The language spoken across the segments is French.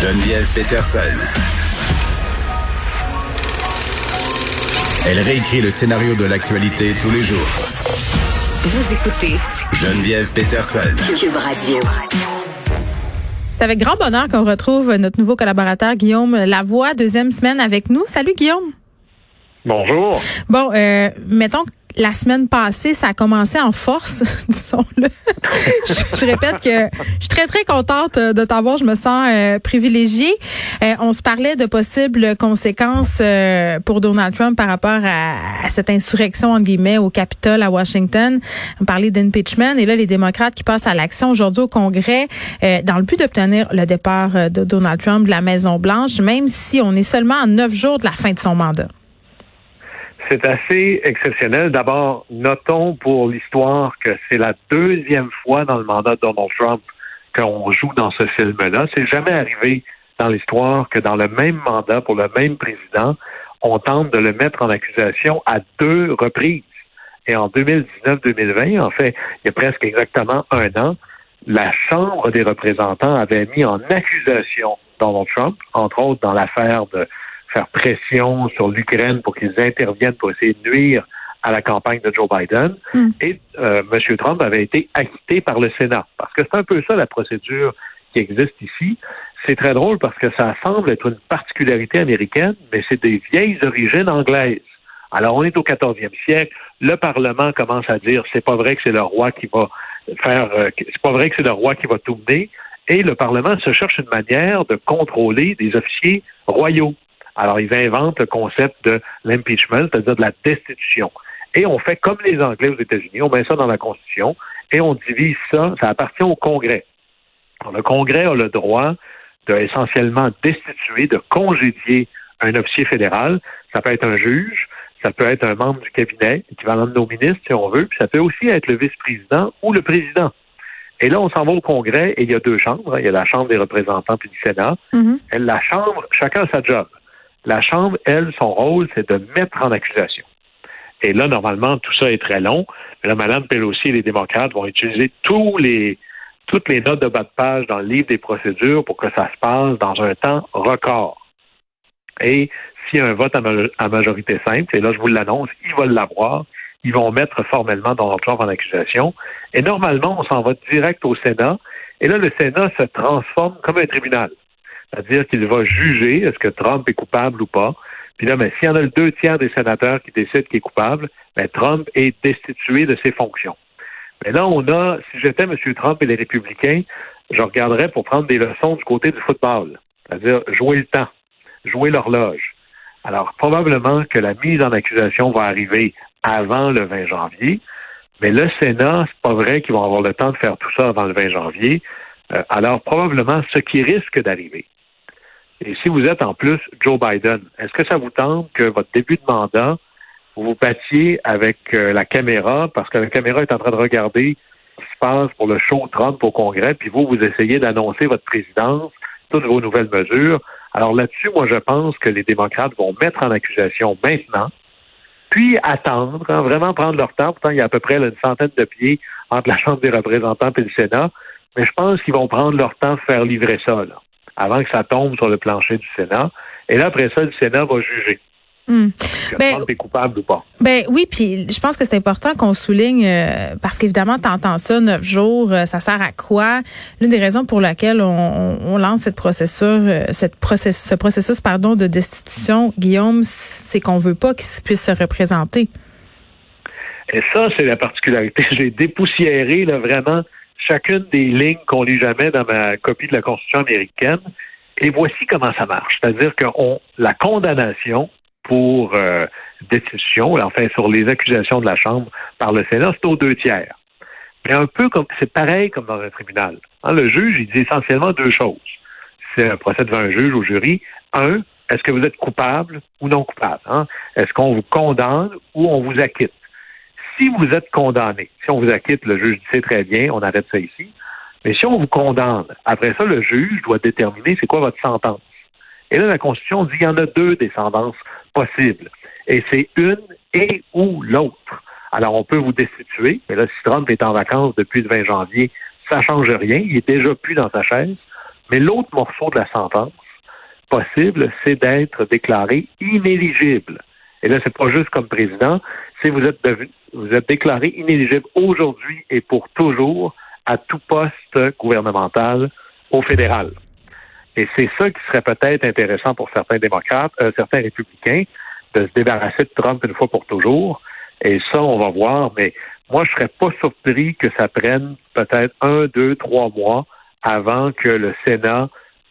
Geneviève Peterson. Elle réécrit le scénario de l'actualité tous les jours. Vous écoutez Geneviève Peterson. Cube Radio. C'est avec grand bonheur qu'on retrouve notre nouveau collaborateur Guillaume Lavoie, deuxième semaine avec nous. Salut Guillaume. Bonjour. Bon, euh, mettons que la semaine passée, ça a commencé en force, disons-le. je, répète que je suis très, très contente de t'avoir. Je me sens euh, privilégiée. Euh, on se parlait de possibles conséquences euh, pour Donald Trump par rapport à, cette insurrection, entre guillemets, au Capitole à Washington. On parlait d'impeachment. Et là, les démocrates qui passent à l'action aujourd'hui au Congrès euh, dans le but d'obtenir le départ de Donald Trump de la Maison-Blanche, même si on est seulement à neuf jours de la fin de son mandat. C'est assez exceptionnel. D'abord, notons pour l'histoire que c'est la deuxième fois dans le mandat de Donald Trump qu'on joue dans ce film-là. C'est jamais arrivé dans l'histoire que dans le même mandat pour le même président, on tente de le mettre en accusation à deux reprises. Et en 2019-2020, en fait, il y a presque exactement un an, la Chambre des représentants avait mis en accusation Donald Trump, entre autres dans l'affaire de faire pression sur l'Ukraine pour qu'ils interviennent pour essayer de nuire à la campagne de Joe Biden. Mm. Et euh, M. Trump avait été acquitté par le Sénat. Parce que c'est un peu ça la procédure qui existe ici. C'est très drôle parce que ça semble être une particularité américaine, mais c'est des vieilles origines anglaises. Alors, on est au 14e siècle. Le Parlement commence à dire c'est pas vrai que c'est le roi qui va faire, euh, c'est pas vrai que c'est le roi qui va tout mener. Et le Parlement se cherche une manière de contrôler des officiers royaux. Alors, ils inventent le concept de l'impeachment, c'est-à-dire de la destitution. Et on fait comme les Anglais aux États-Unis, on met ça dans la Constitution et on divise ça, ça appartient au Congrès. Alors, le Congrès a le droit de essentiellement destituer, de congédier un officier fédéral. Ça peut être un juge, ça peut être un membre du cabinet, équivalent de nos ministres, si on veut, puis ça peut aussi être le vice-président ou le président. Et là, on s'en va au Congrès et il y a deux chambres. Il y a la Chambre des représentants puis du Sénat. Et la Chambre, chacun a sa job. La Chambre, elle, son rôle, c'est de mettre en accusation. Et là, normalement, tout ça est très long. Mais là, Mme Pelosi et les démocrates vont utiliser tous les, toutes les notes de bas de page dans le livre des procédures pour que ça se passe dans un temps record. Et s'il y a un vote à, majorité simple, et là, je vous l'annonce, ils vont l'avoir, ils vont mettre formellement Donald Trump en accusation. Et normalement, on s'en va direct au Sénat. Et là, le Sénat se transforme comme un tribunal. C'est-à-dire qu'il va juger est-ce que Trump est coupable ou pas. Puis là, mais s'il y en a le deux tiers des sénateurs qui décident qu'il est coupable, ben, Trump est destitué de ses fonctions. Mais là, on a, si j'étais M. Trump et les républicains, je regarderais pour prendre des leçons du côté du football. C'est-à-dire jouer le temps, jouer l'horloge. Alors, probablement que la mise en accusation va arriver avant le 20 janvier, mais le Sénat, c'est pas vrai qu'ils vont avoir le temps de faire tout ça avant le 20 janvier. Euh, alors, probablement, ce qui risque d'arriver, et si vous êtes en plus Joe Biden, est-ce que ça vous tente que votre début de mandat, vous vous battiez avec euh, la caméra, parce que la caméra est en train de regarder ce qui se passe pour le show Trump au Congrès, puis vous, vous essayez d'annoncer votre présidence, toutes vos nouvelles mesures. Alors là-dessus, moi, je pense que les démocrates vont mettre en accusation maintenant, puis attendre, hein, vraiment prendre leur temps. Pourtant, il y a à peu près une centaine de pieds entre la Chambre des représentants et le Sénat. Mais je pense qu'ils vont prendre leur temps de faire livrer ça, là avant que ça tombe sur le plancher du Sénat. Et là, après ça, le Sénat va juger. Hmm. Ben, est coupable ou pas? Ben oui, puis je pense que c'est important qu'on souligne euh, parce qu'évidemment, t'entends ça neuf jours, euh, ça sert à quoi? L'une des raisons pour laquelle on, on, lance cette processus, euh, cette ce processus, pardon, de destitution, Guillaume, c'est qu'on veut pas qu'il puisse se représenter. Et ça, c'est la particularité. J'ai dépoussiéré là vraiment chacune des lignes qu'on lit jamais dans ma copie de la Constitution américaine. Et voici comment ça marche. C'est-à-dire que la condamnation pour euh, décision, enfin sur les accusations de la Chambre par le Sénat, c'est aux deux tiers. Mais un peu comme c'est pareil comme dans un tribunal. Hein, le juge, il dit essentiellement deux choses. C'est un procès devant un juge au jury. Un, est-ce que vous êtes coupable ou non coupable? Hein? Est-ce qu'on vous condamne ou on vous acquitte? Si vous êtes condamné, si on vous acquitte, le juge dit très bien, on arrête ça ici. Mais si on vous condamne, après ça, le juge doit déterminer c'est quoi votre sentence. Et là, la Constitution dit qu'il y en a deux descendances possibles. Et c'est une et ou l'autre. Alors, on peut vous destituer, mais là, si Trump est en vacances depuis le 20 janvier, ça change rien. Il est déjà plus dans sa chaise. Mais l'autre morceau de la sentence possible, c'est d'être déclaré inéligible. Et là, c'est pas juste comme président, c'est vous êtes vous êtes déclaré inéligible aujourd'hui et pour toujours à tout poste gouvernemental au fédéral. Et c'est ça qui serait peut-être intéressant pour certains démocrates, euh, certains républicains, de se débarrasser de Trump une fois pour toujours. Et ça, on va voir, mais moi, je serais pas surpris que ça prenne peut-être un, deux, trois mois avant que le Sénat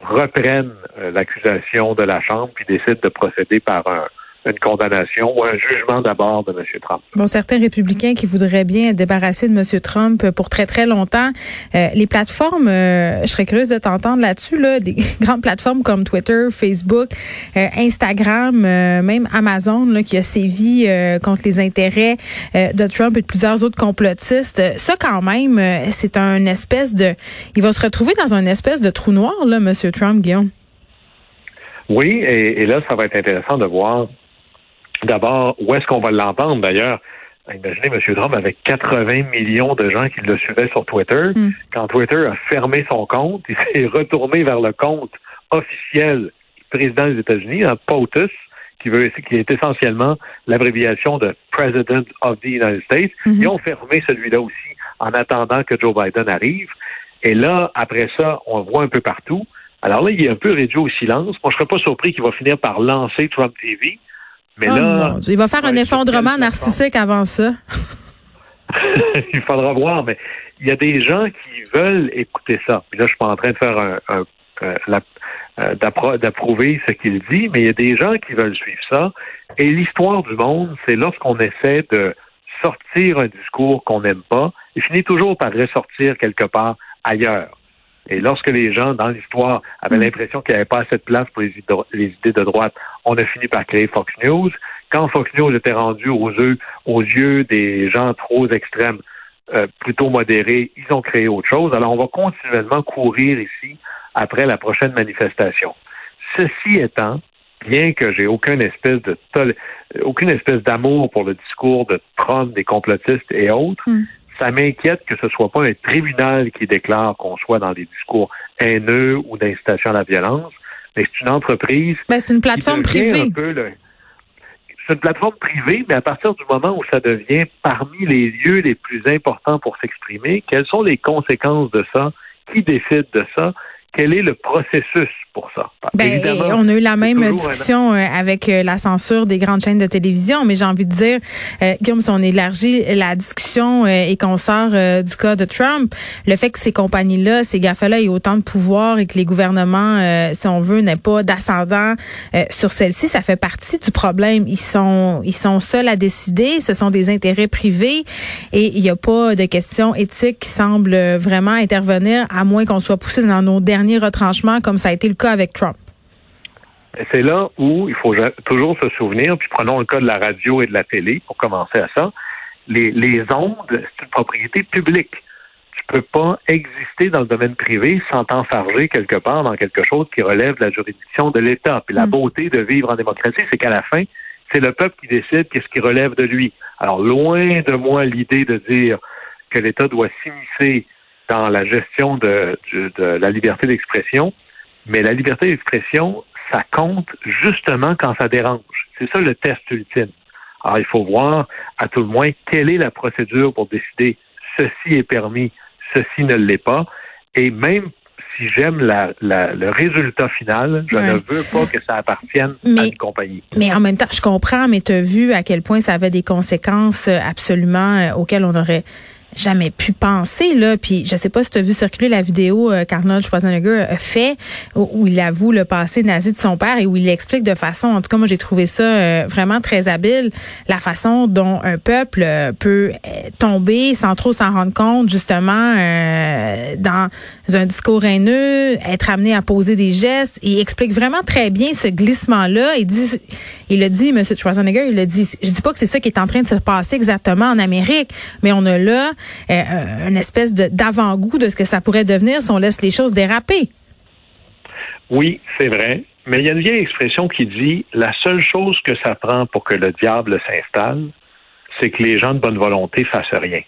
reprenne euh, l'accusation de la Chambre puis décide de procéder par un, une condamnation ou un jugement d'abord de M. Trump. Bon, certains républicains qui voudraient bien être débarrassés de M. Trump pour très, très longtemps. Euh, les plateformes, euh, je serais curieuse de t'entendre là-dessus, là, des grandes plateformes comme Twitter, Facebook, euh, Instagram, même Amazon, là, qui a sévi contre les intérêts de Trump et de plusieurs autres complotistes. Ça, quand même, c'est un espèce de... Il va se retrouver dans un espèce de trou noir, là, M. Trump, Guillaume. Oui, et, et là, ça va être intéressant de voir D'abord, où est-ce qu'on va l'entendre d'ailleurs? Imaginez M. Trump avec 80 millions de gens qui le suivaient sur Twitter. Hmm. Quand Twitter a fermé son compte, il s'est retourné vers le compte officiel du président des États-Unis, un POTUS, qui veut qui est essentiellement l'abréviation de President of the United States. Hmm. Ils ont fermé celui-là aussi en attendant que Joe Biden arrive. Et là, après ça, on le voit un peu partout. Alors là, il est un peu réduit au silence. Moi, je serais pas surpris qu'il va finir par lancer Trump TV. Mais oh là, il va faire un effondrement narcissique avant ça. il faudra voir, mais il y a des gens qui veulent écouter ça. Puis là, je suis pas en train de faire un, un euh, euh, d'approuver ce qu'il dit, mais il y a des gens qui veulent suivre ça. Et l'histoire du monde, c'est lorsqu'on essaie de sortir un discours qu'on n'aime pas, il finit toujours par ressortir quelque part ailleurs. Et lorsque les gens, dans l'histoire, avaient mm. l'impression qu'il n'y avait pas assez de place pour les, idées de droite, on a fini par créer Fox News. Quand Fox News était rendu aux yeux, aux yeux des gens trop extrêmes, euh, plutôt modérés, ils ont créé autre chose. Alors, on va continuellement courir ici après la prochaine manifestation. Ceci étant, bien que j'ai aucune espèce de aucune espèce d'amour pour le discours de Trump, des complotistes et autres, mm ça m'inquiète que ce soit pas un tribunal qui déclare qu'on soit dans des discours haineux ou d'incitation à la violence, mais c'est une entreprise. Mais ben, c'est une plateforme privée. c'est une plateforme privée, mais à partir du moment où ça devient parmi les lieux les plus importants pour s'exprimer, quelles sont les conséquences de ça? Qui décide de ça? Quel est le processus pour ça? Ben, on a eu la même discussion euh, avec euh, la censure des grandes chaînes de télévision, mais j'ai envie de dire, euh, Guillaume, si on élargit la discussion euh, et qu'on sort du cas de Trump, le fait que ces compagnies-là, ces GAFA-là aient autant de pouvoir et que les gouvernements, si on veut, n'aient pas d'ascendant sur celles-ci, ça fait partie du problème. Ils sont, ils sont seuls à décider, ce sont des intérêts privés et il n'y a pas de questions éthiques qui semblent vraiment intervenir, à moins qu'on soit poussé dans nos derniers dernier retranchement comme ça a été le cas avec Trump. C'est là où il faut toujours se souvenir, puis prenons le cas de la radio et de la télé pour commencer à ça. Les, les ondes, c'est une propriété publique. Tu peux pas exister dans le domaine privé sans t'enfarger quelque part dans quelque chose qui relève de la juridiction de l'État. Puis la mm. beauté de vivre en démocratie, c'est qu'à la fin, c'est le peuple qui décide qu'est-ce qui relève de lui. Alors, loin de moi l'idée de dire que l'État doit s'immiscer dans la gestion de, la liberté d'expression, mais la liberté d'expression, ça compte justement quand ça dérange. C'est ça le test ultime. Alors, il faut voir, à tout le moins, quelle est la procédure pour décider ceci est permis, ceci ne l'est pas. Et même si j'aime le résultat final, je ne veux pas que ça appartienne à une compagnie. Mais en même temps, je comprends, mais tu as vu à quel point ça avait des conséquences absolument euh, auxquelles on aurait jamais pu penser là. Puis je sais pas si tu as vu circuler la vidéo euh, qu'Arnold Schwarzenegger fait où, il avoue le passé nazi de son père et où il explique de façon, en tout cas moi j'ai trouvé ça euh, vraiment très habile, la façon dont un peuple euh, peut tomber sans trop s'en rendre compte justement dans un discours haineux, être amené à poser des gestes. Il explique vraiment très bien ce glissement là. Il dit, il le dit, Monsieur Schwarzenegger, il le dit. Je dis pas que c'est ça qui est en train de se passer exactement en Amérique, mais on a là euh, une espèce d'avant-goût de ce que ça pourrait devenir si on laisse les choses déraper. Oui, c'est vrai. Mais il y a une vieille expression qui dit la seule chose que ça prend pour que le diable s'installe, c'est que les gens de bonne volonté fassent rien.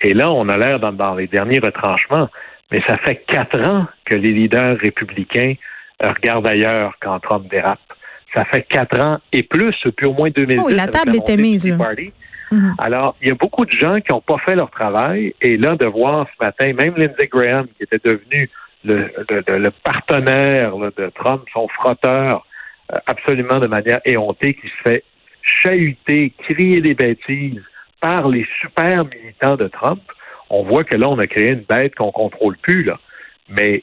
Et là, on a l'air dans, les derniers retranchements, mais ça fait quatre ans que les leaders républicains regardent ailleurs quand Trump dérape. Ça fait quatre ans et plus, depuis au moins 2010. Oh, la table était mise. Là. Mhm. Alors, il y a beaucoup de gens qui n'ont pas fait leur travail et là, de voir ce matin, même Lindsey Graham, qui était devenu le, partenaire de Trump, son frotteur, euh, absolument de manière éhontée, qui se fait chahuter, crier des bêtises par les super militants de Trump, on voit que là, on a créé une bête qu'on contrôle plus. Là. Mais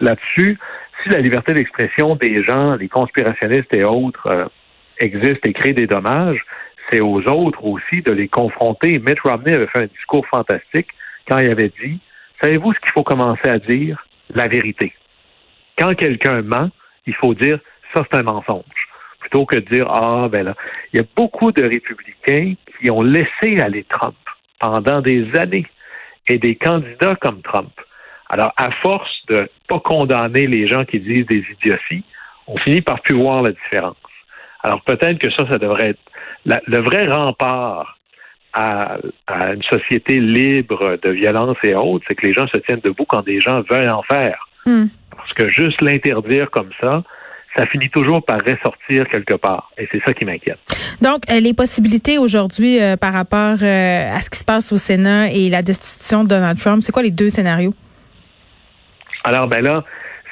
là-dessus, si la liberté d'expression des gens, les conspirationnistes et autres, euh, existe et crée des dommages, c'est aux autres aussi de les confronter. Mitt Romney avait fait un discours fantastique quand il avait dit, savez-vous ce qu'il faut commencer à dire? La vérité. Quand quelqu'un ment, il faut dire, ça c'est un mensonge. Plutôt que de dire, ah ben là, il y a beaucoup de républicains qui ont laissé aller Trump pendant des années et des candidats comme Trump. Alors, à force de pas condamner les gens qui disent des idioties, on finit par plus voir la différence. Alors peut-être que ça, ça devrait être le vrai rempart à, une société libre de violence et autres, c'est que les gens se tiennent debout quand des gens veulent en faire. Hmm. Parce que juste l'interdire comme ça, ça finit toujours par ressortir quelque part. Et c'est ça qui m'inquiète. Donc, euh, les possibilités aujourd'hui euh, par rapport euh, à ce qui se passe au Sénat et la destitution de Donald Trump, c'est quoi les deux scénarios? Alors, ben là,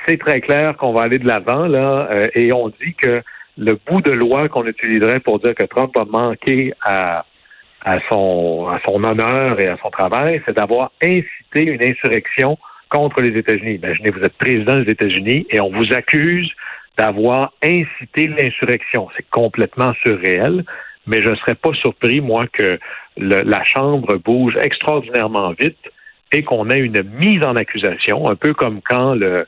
c'est très clair qu'on va aller de l'avant, là, et on dit que le bout de loi qu'on utiliserait pour dire que Trump a manqué à, son, son honneur et à son travail, c'est d'avoir incité une insurrection contre les États-Unis. Imaginez, vous êtes président des États-Unis et on vous accuse d'avoir incité l'insurrection. C'est complètement surréel, mais je ne serais pas surpris, moi, que la Chambre bouge extraordinairement vite et qu'on ait une mise en accusation, un peu comme quand le,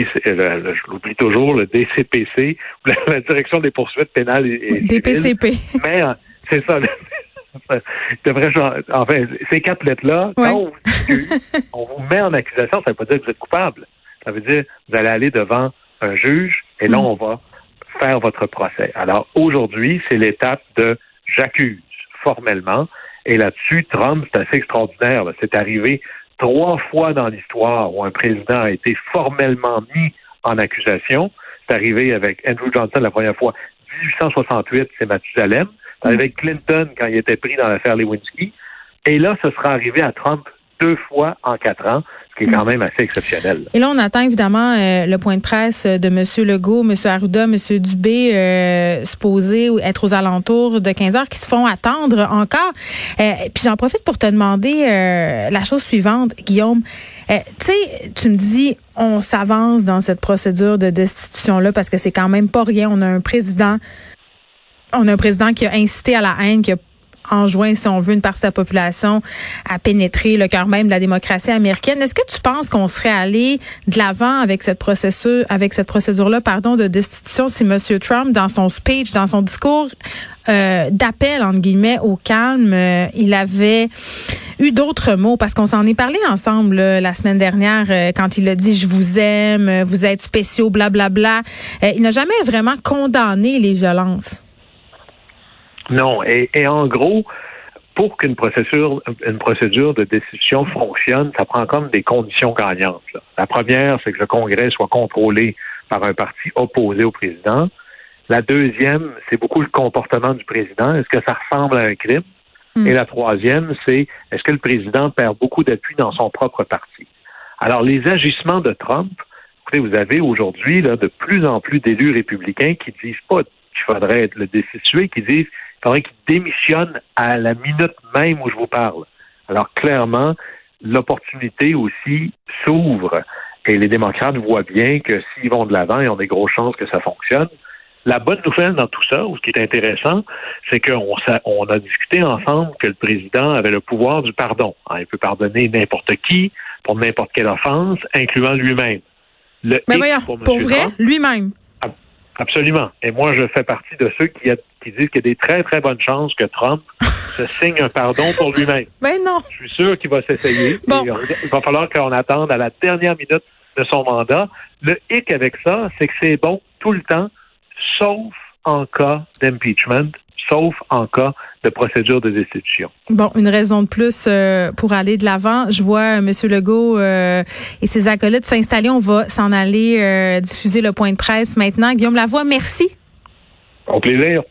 je l'oublie toujours, le DCPC, la, Direction des poursuites pénales et, DPCP. Mais euh, c'est ça. devrait, enfin, ces quatre lettres-là, quand on vous, on vous met en accusation, ça ne veut pas dire que vous êtes coupable. Ça veut dire que vous allez aller devant un juge et là, mm. on va faire votre procès. Alors aujourd'hui, c'est l'étape de j'accuse formellement. Et là-dessus, Trump, c'est assez extraordinaire. C'est arrivé trois fois dans l'histoire où un président a été formellement mis en accusation. C'est arrivé avec Andrew Johnson la première fois, 1868, c'est Mathusalem. C'est arrivé avec Clinton quand il était pris dans l'affaire Lewinsky. Et là, ce sera arrivé à Trump deux fois en quatre ans est quand même assez exceptionnel. Et là, on attend évidemment euh, le point de presse de M. Legault, M. Arruda, M. Dubé, euh, supposé être aux alentours de 15 heures, qui se font attendre encore. Euh, puis j'en profite pour te demander euh, la chose suivante, Guillaume. tu sais, tu me dis, on s'avance dans cette procédure de destitution-là parce que c'est quand même pas rien. On a un président on a un président qui a incité à la haine, qui a enjoint, si on veut, une partie de la population à pénétrer le cœur même de la démocratie américaine. Est-ce que tu penses qu'on serait allé de l'avant avec cette processus, avec cette procédure-là, pardon, de destitution si M. Trump, dans son speech, dans son discours euh, d'appel entre guillemets au calme, euh, il avait eu d'autres mots? Parce qu'on s'en est parlé ensemble la semaine dernière euh, quand il a dit je vous aime, vous êtes spéciaux, blablabla. Bla, bla. il n'a jamais vraiment condamné les violences. Non, et, en gros, pour qu'une procédure, une procédure de décision fonctionne, ça prend comme des conditions gagnantes. La première, c'est que le Congrès soit contrôlé par un parti opposé au président. La deuxième, c'est beaucoup le comportement du président. Est-ce que ça ressemble à un crime? Hmm. Et la troisième, c'est est-ce que le président perd beaucoup d'appui dans son propre parti? Alors, les agissements de Trump, vous avez aujourd'hui de plus en plus d'élus républicains qui disent pas qu'il faudrait le destituer, qui disent faudrait qu'il démissionne à la minute même où je vous parle. Alors clairement, l'opportunité aussi s'ouvre et les démocrates voient bien que s'ils vont de l'avant, ils ont des grosses chances que ça fonctionne. La bonne nouvelle dans tout ça, ou ce qui est intéressant, c'est qu'on on a discuté ensemble que le président avait le pouvoir du pardon. Hein, il peut pardonner n'importe qui pour n'importe quelle offense, incluant lui-même. Mais voyons, pour, vrai, lui-même. Absolument. Et moi, je fais partie de ceux qui, qui disent qu'il y a des très, très bonnes chances que Trump se signe un pardon pour lui-même. Mais non. Je suis sûr qu'il va s'essayer. Il va falloir qu'on attende à la dernière minute de son mandat. Le hic avec ça, c'est que c'est bon tout le temps sauf en cas d'impeachment, sauf en cas de procédure de destitution. Bon, une raison de plus euh, pour aller de l'avant. Je vois euh, M. Legault euh, et ses acolytes s'installer. On va s'en aller diffuser le point de presse maintenant. Guillaume Lavoie, merci. Au plaisir.